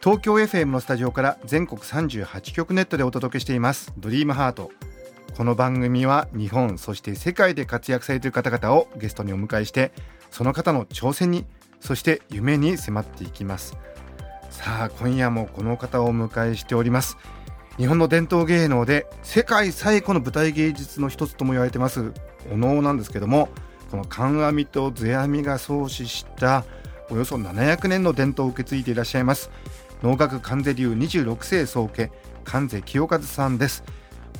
東京 FM のスタジオから全国38局ネットでお届けしています。ドリームハート。この番組は日本そして世界で活躍されている方々をゲストにお迎えしてその方の挑戦にそして夢に迫っていきます。さあ今夜もこの方をお迎えしております。日本の伝統芸能で世界最古の舞台芸術の一つとも言われてますお能なんですけどもこの観阿弥と世阿弥が創始したおよそ700年の伝統を受け継いでいらっしゃいます。能楽観世流26世宗家観世清和さんです。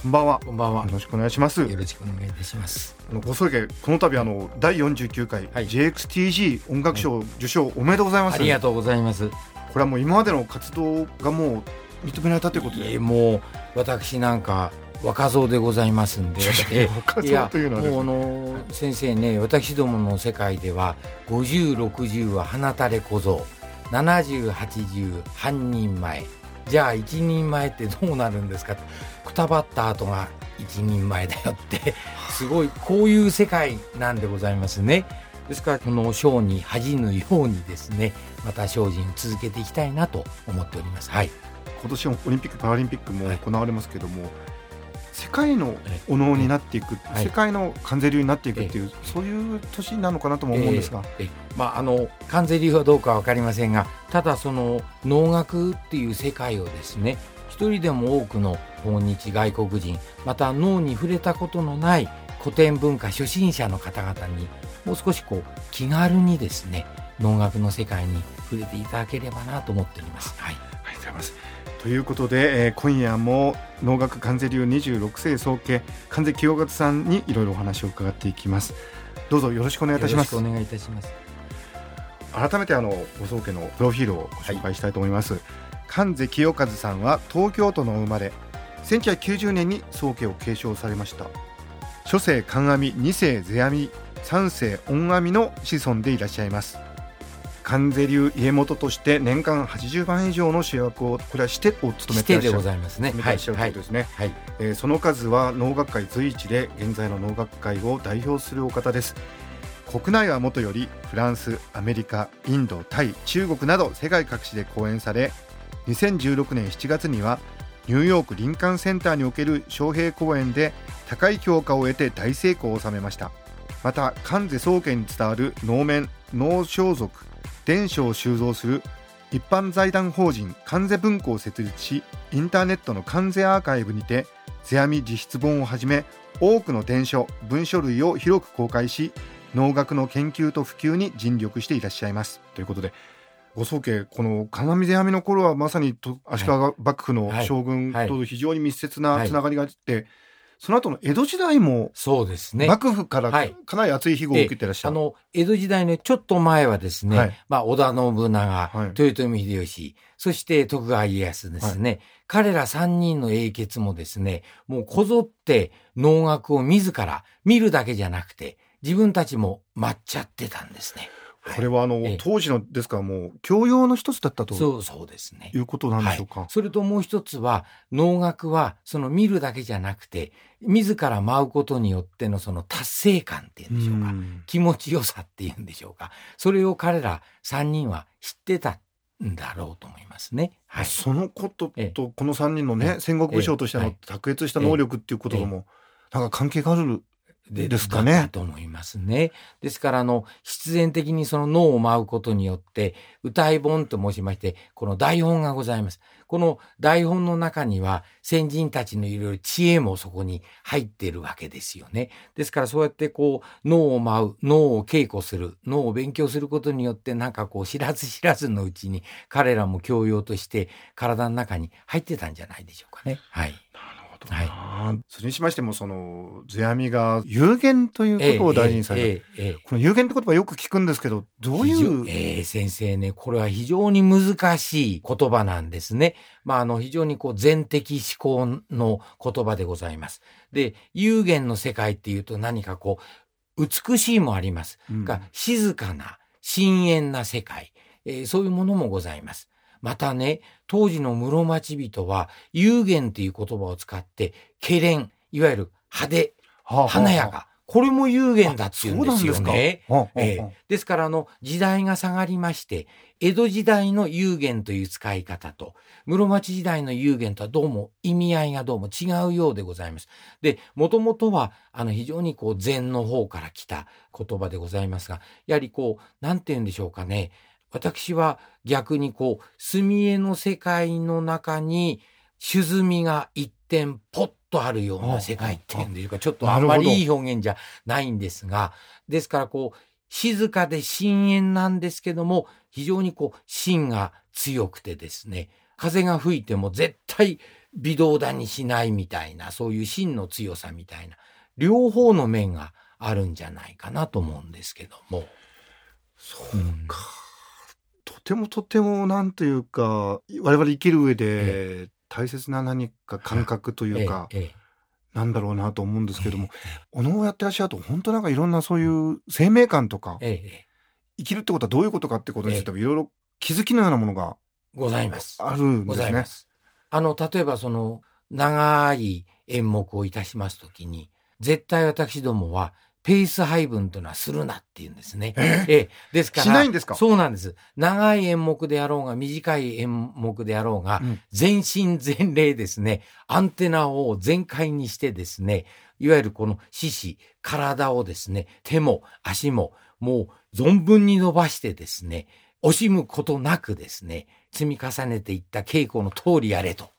こんばんは。こんばんは。よ。ろしくお願いします。よろしくお願いいたします。あのご宗家この度あの第49回はい。JXTG 音楽賞受賞おめでとうございます、ありがとうございます。これはもう今までの活動がもう認められたということで。もう私なんか若造でございますんで、え若造というのはね。もうあの先生ね、私どもの世界では50、60は放たれ小僧、70、80半人前。じゃあ一人前ってどうなるんですか？くたばった後が一人前だよって、すごいこういう世界なんでございますね。ですからこの章に恥じぬようにですね、また精進続けていきたいなと思っております。はい。今年もオリンピック・パラリンピックもはい行われますけども、世界のお能になっていく、はい。世界の関税流になっていくっていう、ええ。そういう年なのかなとも思うんですが、まああの関税流はどうかわかりませんがただその能楽っていう世界をですね一人でも多くの訪日外国人また能に触れたことのない古典文化初心者の方々にもう少しこう気軽にですね能楽の世界に触れていただければなと思っております。はい、ありがとうございます。ということで、えー今夜も能楽関税流26世宗家関税清和さんにいろいろお話を伺っていきます。どうぞよろしくお願いいたしますお。願いいたします。改めてあのご宗家のプロフィールをご紹介したいと思います、関瀬清和さんは東京都の生まれ1990年に宗家を継承されました初世観阿弥二世世阿弥三世恩阿弥の子孫でいらっしゃいます関瀬流家元として年間80番以上の主役をこれはしてを務めていらっしゃるしてでございますね。はい務めてらっしゃるということですね、はいえーその数は能楽界随一で現在の能楽界を代表するお方です。国内はもとよりフランスアメリカインドタイ中国など世界各地で公演され2016年7月にはニューヨークリンカンセンターにおける招聘公演で高い評価を得て大成功を収めました。また関瀬宗家に伝わる能面能装束伝書を収蔵する一般財団法人関税文庫を設立しインターネットの関税アーカイブにて世阿弥自筆本をはじめ多くの伝書文書類を広く公開し能楽の研究と普及に尽力していらっしゃいます。ということでご宗家この金見世阿弥の頃はまさにと足利幕府のはい。将軍はい。と非常に密接なはいつながりがあって、その後の江戸時代もそうですね。幕府からはい。かなり熱い庇護を受けてらっしゃる、あの、江戸時代のちょっと前はですね、はい。まあ、織田信長、はい。豊臣秀吉、そして徳川家康ですね、彼ら三人の英傑もですね、もうこぞって能楽を自ら見るだけじゃなくて、自分たちも待っちゃってたんですね。これはあの、ええ。当時のですからもう教養の一つだったとそうそうですね。いうことなんでしょうか、はい、それともう一つは能楽はその見るだけじゃなくて自ら舞うことによってのその達成感っていうんでしょうか？ん。気持ちよさっていうんでしょうか？それを彼ら3人は知ってたんだろうと思いますね。はい、そのことええ。とこの3人のね、ええ。戦国武将としてのええ。卓越した能力っていうこととも、なんか関係があるですかねと思いますね。ですから、あの、必然的にその脳を舞うことによって、歌い本と申しまして、この台本がございます。この台本の中には、先人たちのいろいろ知恵もそこに入っているわけですよね。ですから、そうやってこう、脳を舞う、脳を稽古する、脳を勉強することによって、なんかこう、知らず知らずのうちに、彼らも教養として、体の中に入ってたんじゃないでしょうかね。はい。なるほどなはいそれにしましてもその世阿弥が有限ということを大事にされた、えええこの有限って言葉よく聞くんですけどどういう、ええ先生ね、これは非常に難しい言葉なんですね。まあ、あの、非常にこう、全的思考の言葉でございます。で、有限の世界っていうと何かこう、美しいもあります。うんが、静かな、深遠な世界、えーそういうものもございます。またね、当時の室町人は、有限という言葉を使って、けれん、いわゆる派手、はあはあ華やか、これも有限だっていうんですよね。ですええですから、あの、時代が下がりまして、江戸時代の有限という使い方と、室町時代の有限とはどうも意味合いがどうも違うようでございます。で、もともとは、あの、非常にこう、禅の方から来た言葉でございますが、やはりこう、なんて言うんでしょうかね。私は逆にこう、墨絵の世界の中に、沈みが一点ポッとあるような世界っていうんでしょうか。ちょっとあんまりいい表現じゃないんですが、ですからこう、静かで深淵なんですけども、非常にこう、芯が強くてですね、風が吹いても絶対微動だにしないみたいな、そういう芯の強さみたいな、両方の面があるんじゃないかなと思うんですけども。そうか、とてもとてもなんというか我々生きる上で大切な何か感覚というか、なんだろうなと思うんですけども、お能をやってらっしゃると本当なんかいろんなそういう生命感とか、生きるってことはどういうことかってことについてもいろいろ気づきのようなものがございます。あるんごですね。あの、例えばその、長い演目をいたしますときに、絶対私どもは、ペース配分というのはするなっていうんですね。えええ、ですから。しないんですか？そうなんです。長い演目であろうが、短い演目であろうが、うん全身全霊ですね、アンテナを全開にしてですね、いわゆるこの四肢、体をですね、手も足も、もう存分に伸ばしてですね、惜しむことなくですね、積み重ねていった稽古の通りやれと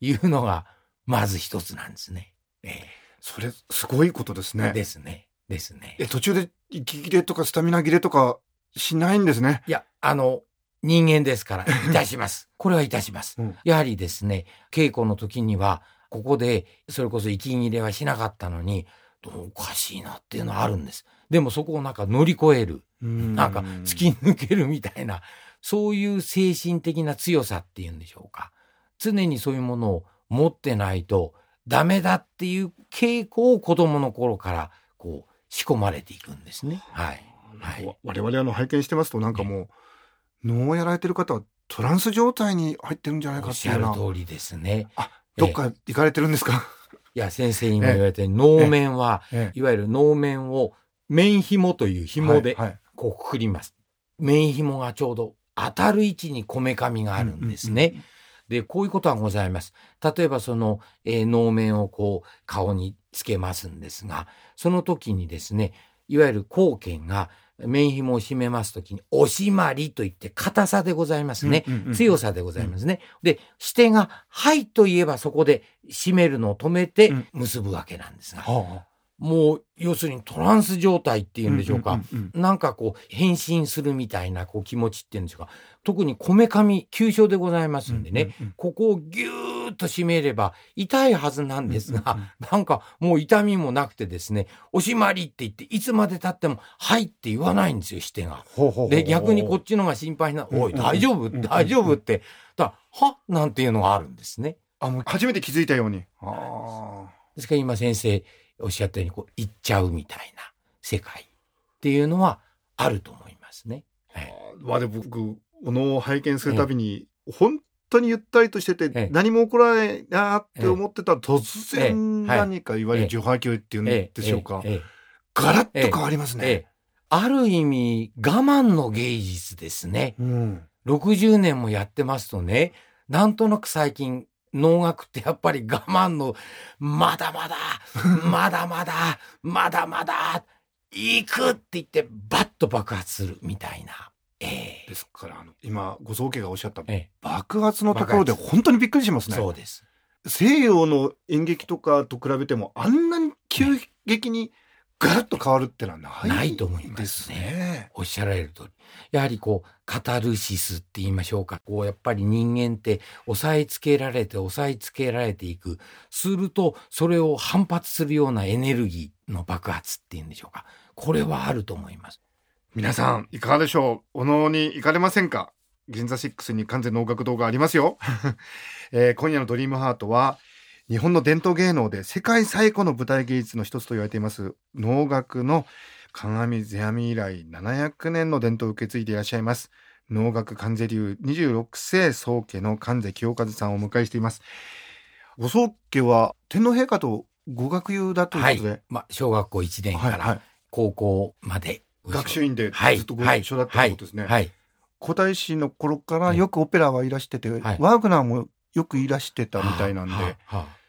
いうのが、まず一つなんですね。えそれすごいことですえね。ですね。ですね。え途中で息切れとかスタミナ切れとかしないんですね。いや、あの、人間ですから、いたします。これはいたします。うんやはりですね、稽古の時には、ここで、それこそ息切れはしなかったのに、どうおかしいなっていうのはあるんです。でもそこをなんか乗り越える、ななんか突き抜けるみたいな、そういう精神的な強さっていうんでしょうか。常にそういうものを持ってないとダメだっていう傾向を子供の頃から、こう、仕込まれていくんですね。はい。はいわ我々あの拝見してますとなんかもう能をやられてる方はトランス状態に入ってるんじゃないおっしゃかっていうようなる通りですね。あどっか行かれてるんですか、いや、先生今言われたように、能面は、えいわゆる能面を面紐という紐でこうくくります。面紐がちょうど当たる位置にこめかみがあるんですね。で、こういうことがございます。例えばその、えー能面をこう顔につけますんですが、その時にですね、いわゆる後見が面紐を締めますときに、押しまりといって硬さでございますね。うんうんうん強さでございますね。で、指定が、はいと言えばそこで締めるのを止めてうん結ぶわけなんですが、はもう、要するにトランス状態っていうんでしょうか。んんうんなんかこう、変身するみたいなこう気持ちっていうんでしょうか。特にこめかみ、急所でございますんでね、うんうんここをギューッと締めれば痛いはずなんですが、うんうんなんかもう痛みもなくてですね、おしまりって言って、いつまで経っても、はいって言わないんですよ、してが。で、逆にこっちのが心配な、おい、うんう。ん大丈夫？うんうん大丈夫って、だは？なんていうのがあるんですね。あもう初めて気づいたように。あですから今先生おっしゃったように、こう、行っちゃうみたいな世界っていうのはあると思いますね。はいーまあで僕お能を拝見するたびに、本当にゆったりとしてて、ええ何も起こらないなって思ってたら突然何かいわゆる受波球っていうんでしょうか、ガラッと変わりますね、ええ。ある意味、我慢の芸術ですね。うん。60年もやってますとね、なんとなく最近、能楽ってやっぱり我慢の、まだまだ、まだまだ、まだまだ、行くって言って、バッと爆発するみたいな。ええですからあの今ご宗家がおっしゃったえ爆発のところで本当にびっくりしますねえそうです。西洋の演劇とかと比べてもあんなに急激にガラッと変わるってのはないないと思いますね。おっしゃられる通り。やはりこう、カタルシスって言いましょうか。こう、やっぱり人間って押さえつけられて、押さえつけられていく。すると、それを反発するようなエネルギーの爆発っていうんでしょうか。これはあると思います。皆さんいかがでしょう？お能に行かれませんか？銀座6に完全能楽堂がありますよ、えー今夜のドリームハートは日本の伝統芸能で世界最古の舞台芸術の一つと言われています能楽の鏡世阿弥以来700年の伝統を受け継いでいらっしゃいます。能楽関世流26世宗家の関世清和さんをお迎えしています。ご宗家は天皇陛下とご学友だということで、はい。まあ、小学校1年かはいはい。ら高校まで。学習院ではい。ずっとご一緒だったということですね、はい。はい。皇太子の頃からよくオペラはいらしてて、はい。ワーグナーもよくいらしてたみたいなんで、はあはあ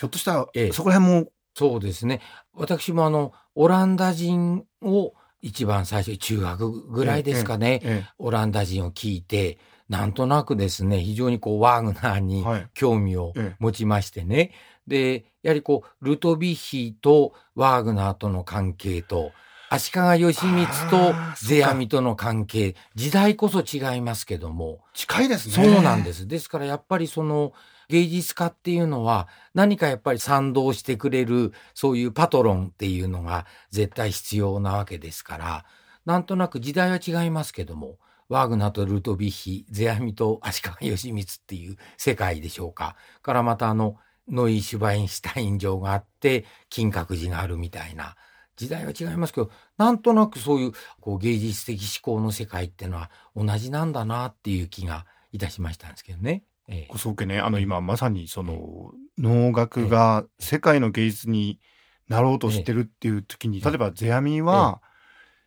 ひょっとしたら、ええそこら辺もそうですね。私もあの、オランダ人を一番最初、中学ぐらいですかね。えオランダ人を聞いて、なんとなくですね、非常にこう、ワーグナーえにはい興味をええ持ちましてね。で、やはりこう、ルトビッヒとワーグナーとの関係と、足利義満と世阿弥との関係、時代こそ違いますけども、近いですねそうなんですす。ですからやっぱりその芸術家っていうのは何かやっぱり賛同してくれるそういうパトロンっていうのが絶対必要なわけですから、なんとなく時代は違いますけども、ワーグナーとルートビッヒ、世阿弥と足利義満っていう世界でしょうか。からまたあの、ノイ・シュバインシュタイン城があって、金閣寺があるみたいな。時代は違いますけど、なんとなくそういうこう芸術的思考の世界っていうのは同じなんだなっていう気がいたしましたんですけどね。ええ。ご宗家ねあの今まさにその能楽が世界の芸術になろうとしてるっていう時に、ええ。例えば世阿弥は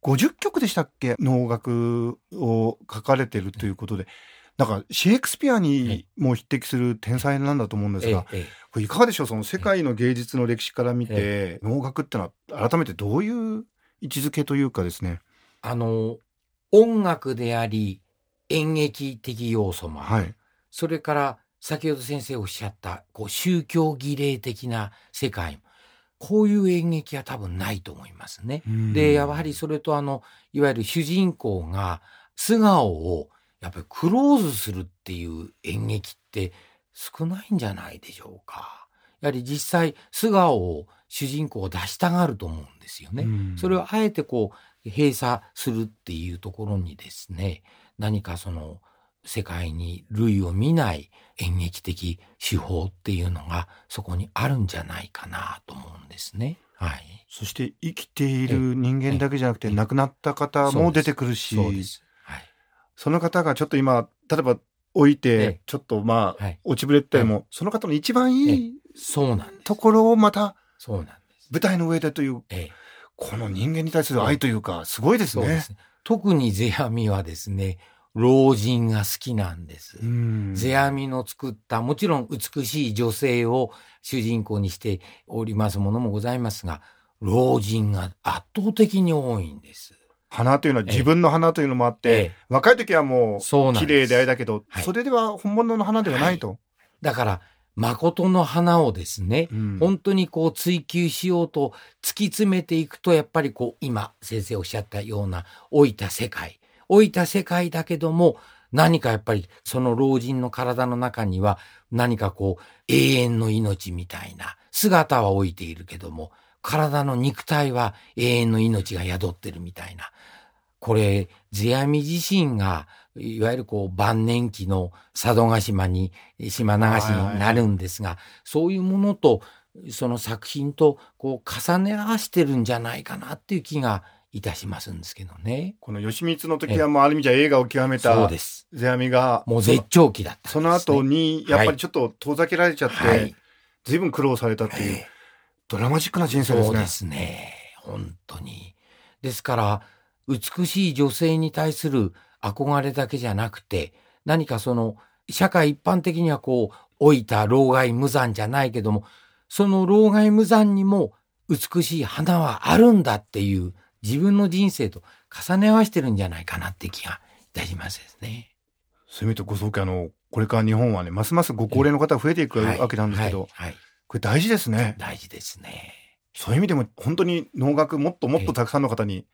50曲でしたっけ？能楽を書かれてるということで。なんかシェイクスピアにも匹敵する天才なんだと思うんですが、これいかがでしょう？その世界の芸術の歴史から見て、能楽ってのは改めてどういう位置づけというかですね。あの、音楽であり、演劇的要素もある。はい。それから、先ほど先生おっしゃった、こう、宗教儀礼的な世界。こういう演劇は多分ないと思いますね。で、やはりそれとあの、いわゆる主人公が素顔をやっぱりクローズするっていう演劇って少ないんじゃないでしょうか。やはり実際素顔を主人公を出したがると思うんですよね。うんそれをあえてこう閉鎖するっていうところにですね、何かその世界に類を見ない演劇的手法っていうのがそこにあるんじゃないかなと思うんですね。はい。そして生きている人間だけじゃなくてええ亡くなった方も出てくるし。はい。その方がちょっと今、例えば置いえてえ、ちょっとまあ、はい。落ちぶれてたりも、その方の一番いいそうなん。ところをまた。舞台の上でという、ええ。この人間に対する愛というか、すごいですね。すね。特に世阿弥はですね、老人が好きなんです。うん世阿弥の作った、もちろん美しい女性を主人公にしておりますものもございますが、老人が圧倒的に多いんです。花というのは自分の花というのもあって、ええ若い時はもう綺麗であれだけど、はいそれでは本物の花ではないと。だから、誠の花をですね、うん本当にこう追求しようと突き詰めていくと、やっぱりこう、今先生おっしゃったような老いた世界。老いた世界だけども、何かやっぱりその老人の体の中には何かこう、永遠の命みたいな姿は老いているけども、体の肉体は永遠の命が宿ってるみたいな。これ、世阿弥自身が、いわゆるこう晩年期の佐渡島に島流しになるんですが、そういうものと、その作品とこう重ね合わせてるんじゃないかなっていう気がいたしますんですけどね。この吉光の時はもうある意味じゃ映画を極めたそうです。世阿弥が、もう絶頂期だったね。その後に、やっぱりちょっと遠ざけられちゃって、はい。随分苦労されたっていう、えドラマチックな人生ですね。そうですね。本当に。ですから、美しい女性に対する憧れだけじゃなくて、何かその、社会一般的にはこう、老いた老害無残じゃないけども、その老害無残にも美しい花はあるんだっていう自分の人生と重ね合わせてるんじゃないかなって気がいたしますですね。そういう意味でご宗家あの、これから日本はね、ますますご高齢の方が増えていくはいわけなんですけど、はい。はいこれ大事ですね。大事ですね。そういう意味でも本当に能楽もっともっとたくさんの方に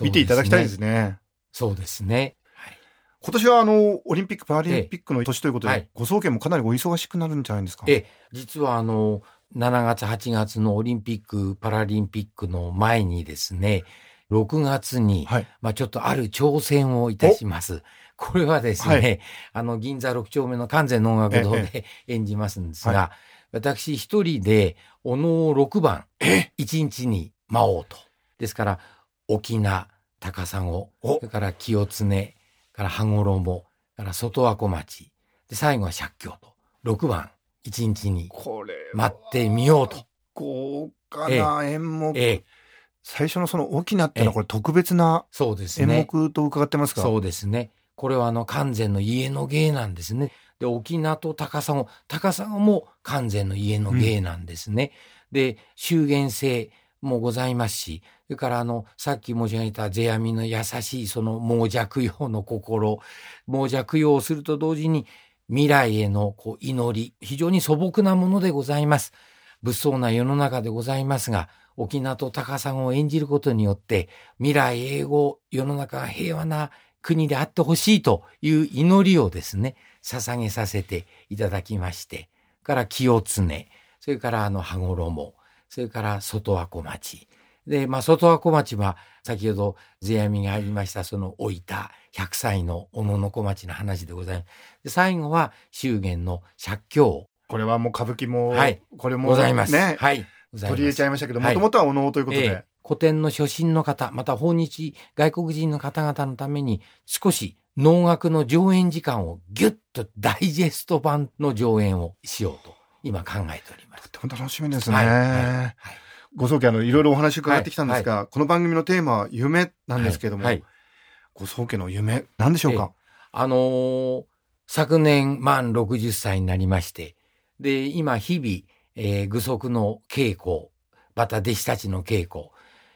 見ていただきたいですね。そうですね。はい、今年はあのオリンピック・パラリンピックの年ということで、はいご総研もかなりお忙しくなるんじゃないですか？ええ、実はあの、7月、8月のオリンピック・パラリンピックの前にですね、6月に、はい。まあちょっとある挑戦をいたします。これはですね、はいあの、銀座6丁目の完全能楽堂えで演じますんですが、は私一人で、お能を6番、え1日に舞おうと。ですから、沖縄、高砂、そおれから清常、から羽衣、から外和小町、で、最後は借境と。6番、1日に待ってみようと。豪華な演目。ええ、最初のその沖縄ってのはええこれ特別な演そうですね。目と伺ってますかそうですね。これはあの完全の家の芸なんですね。で、沖縄と高砂、高砂も完全の家の芸なんですね。で、修験性もございますし、それからあの、さっき申し上げた世阿弥の優しいその猛弱用の心、猛弱用をすると同時に未来へのこう祈り、非常に素朴なものでございます。物騒な世の中でございますが、沖縄と高砂を演じることによって、未来永劫世の中が平和な国であってほしいという祈りをですね、捧げさせていただきまして、から清常、それからあの羽衣、それから外和小町。で、まあ、外和小町は、先ほど、世阿弥がありました、その老いた100歳の小野の小町の話でございます。で最後は、祝言の借境これはもう歌舞伎も、はいこれもございます。ね、はい。取り入れちゃいましたけど、はい。もともとはお能ということで、ええ。古典の初心の方、また訪日外国人の方々のために少し能楽の上演時間をギュッとダイジェスト版の上演をしようと今考えております。とても楽しみですね。はい。はい。はい。ご宗家あのいろいろお話伺ってきたんですが、この番組のテーマは夢なんですけども、はい。はい。ご宗家の夢何でしょうか、あのー昨年満60歳になりまして、で、今日々、えー具足の稽古、また弟子たちの稽古、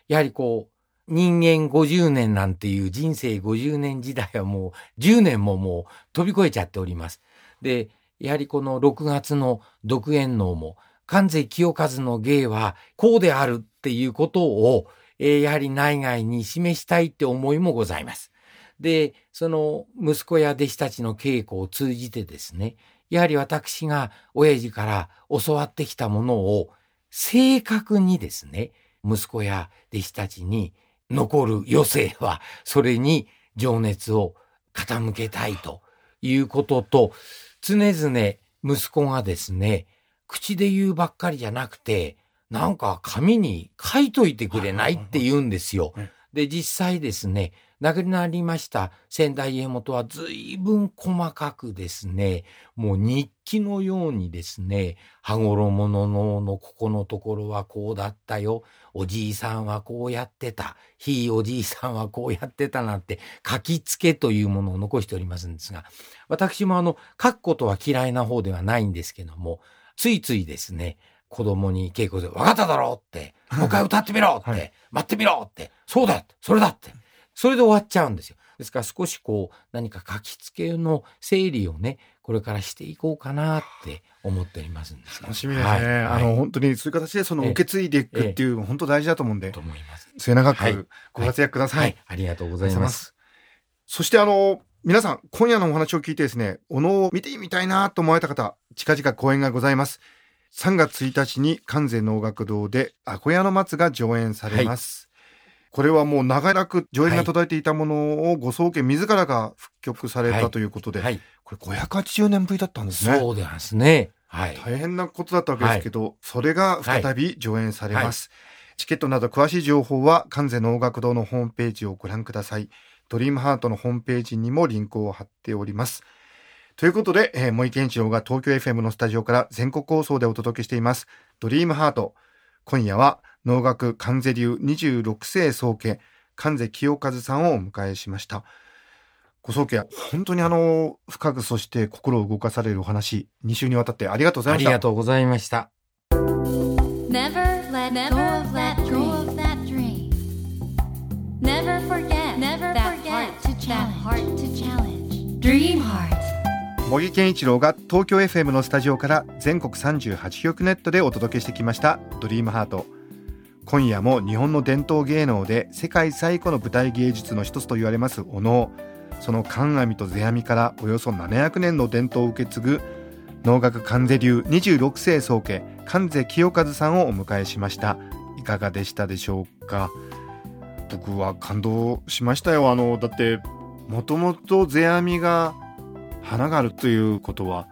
やはりこう、人間50年なんていう人生50年時代はもう10年ももう飛び越えちゃっております。で、やはりこの6月の独演能も、関西清和の芸はこうであるっていうことを、えーやはり内外に示したいって思いもございます。で、その息子や弟子たちの稽古を通じてですね、やはり私が親父から教わってきたものを正確にですね、息子や弟子たちに残る余生は、それに情熱を傾けたいということと、常々息子がですね、口で言うばっかりじゃなくて、なんか紙に書いといてくれないって言うんですよはい。で、実際ですね、亡くなりました仙台家元は随分細かくですね、もう日記のようにですね、羽衣の脳のここのところはこうだったよ。おじいさんはこうやってた。ひいおじいさんはこうやってたなんて書き付けというものを残しておりますんですが、私もあの、書くことは嫌いな方ではないんですけども、ついついですね、子供に稽古で、わかっただろうって、もう一回歌ってみろって、はい待ってみろって、そうだそれだって。それで終わっちゃうんですよ。ですから少しこう、何か書き付けの整理をね、これからしていこうかなって思っておりますんです。が楽しみですね、はい。はい。あの本当にそういう形でそのええ。受け継いでいくっていうの本当大事だと思うんで、と思います。末永はい。くご活躍ください、はい、ありがとうございます。そしてあの皆さん今夜のお話を聞いてですねお能を見てみたいなと思われた方近々公演がございます。3月1日に関西能楽堂で「アコヤの松」が上演されます、これはもう長らく上演が途絶えていたものをご宗家自らが復曲されたということで、はい、これ580年ぶりだったんですね。そうですね。はい。大変なことだったわけですけど、それが再び上演されます、チケットなど詳しい情報は関西能楽堂のホームページをご覧ください。ドリームハートのホームページにもリンクを貼っております。ということで、えー、森健一郎が東京 FM のスタジオから全国放送でお届けしています。ドリームハート。今夜は能楽関西流26世宗家関西清和さんをお迎えしましたご宗家本当にあの深くそして心を動かされるお話2週にわたってありがとうございあましたりがとうございました。Never let go of that dream. Never forget that heart to challenge. Dream heart. 茂木健一郎が東京 FM のスタジオから全国38局ネットでお届けしてきました「ドリームハート今夜も日本の伝統芸能で世界最古の舞台芸術の一つと言われますお能。その観阿弥と世阿弥からおよそ700年の伝統を受け継ぐ能楽関世流26世宗家関世清和さんをお迎えしました。いかがでしたでしょうか？僕は感動しましたよ。あのだってもともと世阿弥が花があるということは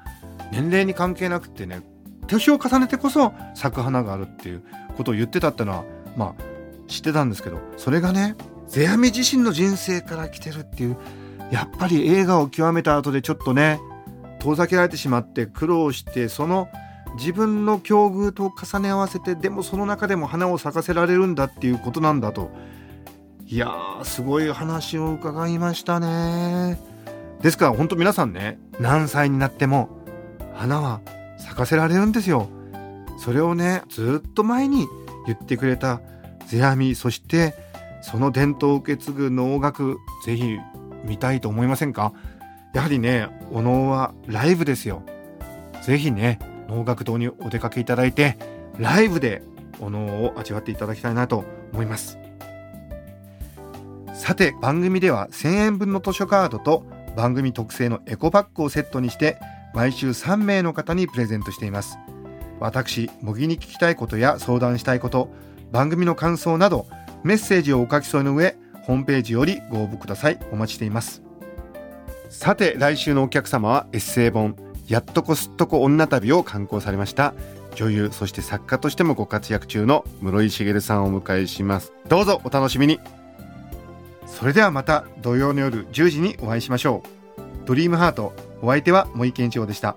年齢に関係なくてね年を重ねてこそ咲く花があるっていうことを言ってたってのはまあ知ってたんですけどそれがね世阿弥自身の人生から来てるっていうやっぱり映画を極めた後でちょっとね遠ざけられてしまって苦労してその自分の境遇と重ね合わせてでもその中でも花を咲かせられるんだっていうことなんだと。いやーすごい話を伺いましたね。ですから本当皆さんね何歳になっても花は咲かせられるんですよ。それをねずっと前に言ってくれた世阿弥そしてその伝統を受け継ぐ能楽ぜひ見たいと思いませんか？やはりねお能はライブですよ。ぜひね能楽堂にお出かけいただいてライブでお能を味わっていただきたいなと思います。さて番組では1000円分の図書カードと番組特製のエコバッグをセットにして毎週3名の方にプレゼントしています。私模擬に聞きたいことや相談したいこと番組の感想などメッセージをお書き添えの上ホームページよりご応募ください。お待ちしています。さて来週のお客様はエッセイ本やっとこすっとこ女旅を刊行されました。女優そして作家としてもご活躍中の室井茂さんをお迎えします。どうぞお楽しみに。それではまた土曜の夜10時にお会いしましょう。ドリームハートお相手は森健一郎でした。